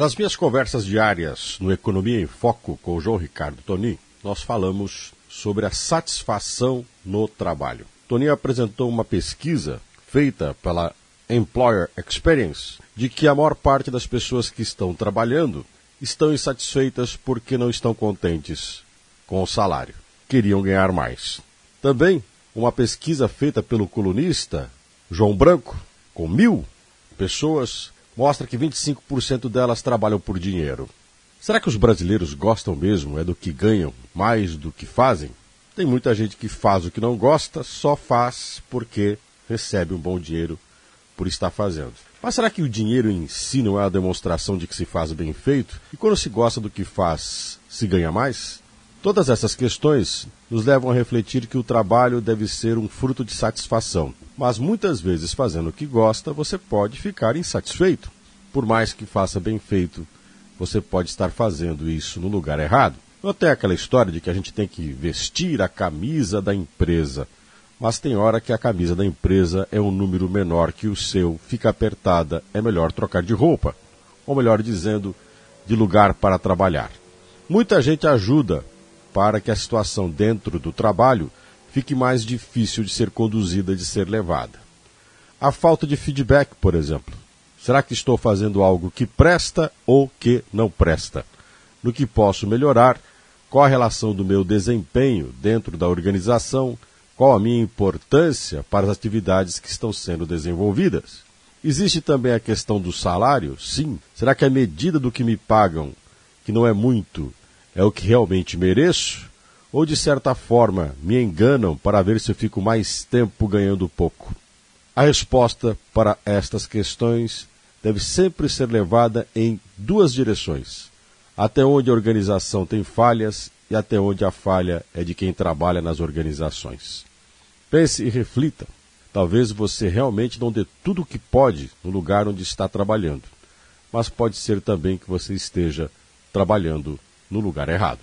Nas minhas conversas diárias no Economia em Foco com o João Ricardo Tonin, nós falamos sobre a satisfação no trabalho. Toninho apresentou uma pesquisa feita pela Employer Experience de que a maior parte das pessoas que estão trabalhando estão insatisfeitas porque não estão contentes com o salário. Queriam ganhar mais. Também uma pesquisa feita pelo colunista João Branco, com mil pessoas, mostra que 25% delas trabalham por dinheiro. Será que os brasileiros gostam mesmo é do que ganham mais do que fazem? Tem muita gente que faz o que não gosta, só faz porque recebe um bom dinheiro por estar fazendo. Mas será que o dinheiro em si não é a demonstração de que se faz bem feito? E quando se gosta do que faz, se ganha mais? Todas essas questões nos levam a refletir que o trabalho deve ser um fruto de satisfação. Mas muitas vezes, fazendo o que gosta, você pode ficar insatisfeito. Por mais que faça bem feito, você pode estar fazendo isso no lugar errado. Não aquela história de que a gente tem que vestir a camisa da empresa. Mas tem hora que a camisa da empresa é um número menor que o seu, fica apertada, é melhor trocar de roupa. Ou melhor dizendo, de lugar para trabalhar. Muita gente ajuda para que a situação dentro do trabalho fique mais difícil de ser conduzida, de ser levada. A falta de feedback, por exemplo. Será que estou fazendo algo que presta ou que não presta? No que posso melhorar? Qual a relação do meu desempenho dentro da organização? Qual a minha importância para as atividades que estão sendo desenvolvidas? Existe também a questão do salário? Sim. Será que a medida do que me pagam, que não é muito, é o que realmente mereço? Ou de certa forma me enganam para ver se eu fico mais tempo ganhando pouco? A resposta para estas questões deve sempre ser levada em duas direções: até onde a organização tem falhas e até onde a falha é de quem trabalha nas organizações. Pense e reflita. Talvez você realmente não dê tudo o que pode no lugar onde está trabalhando, mas pode ser também que você esteja trabalhando no lugar errado.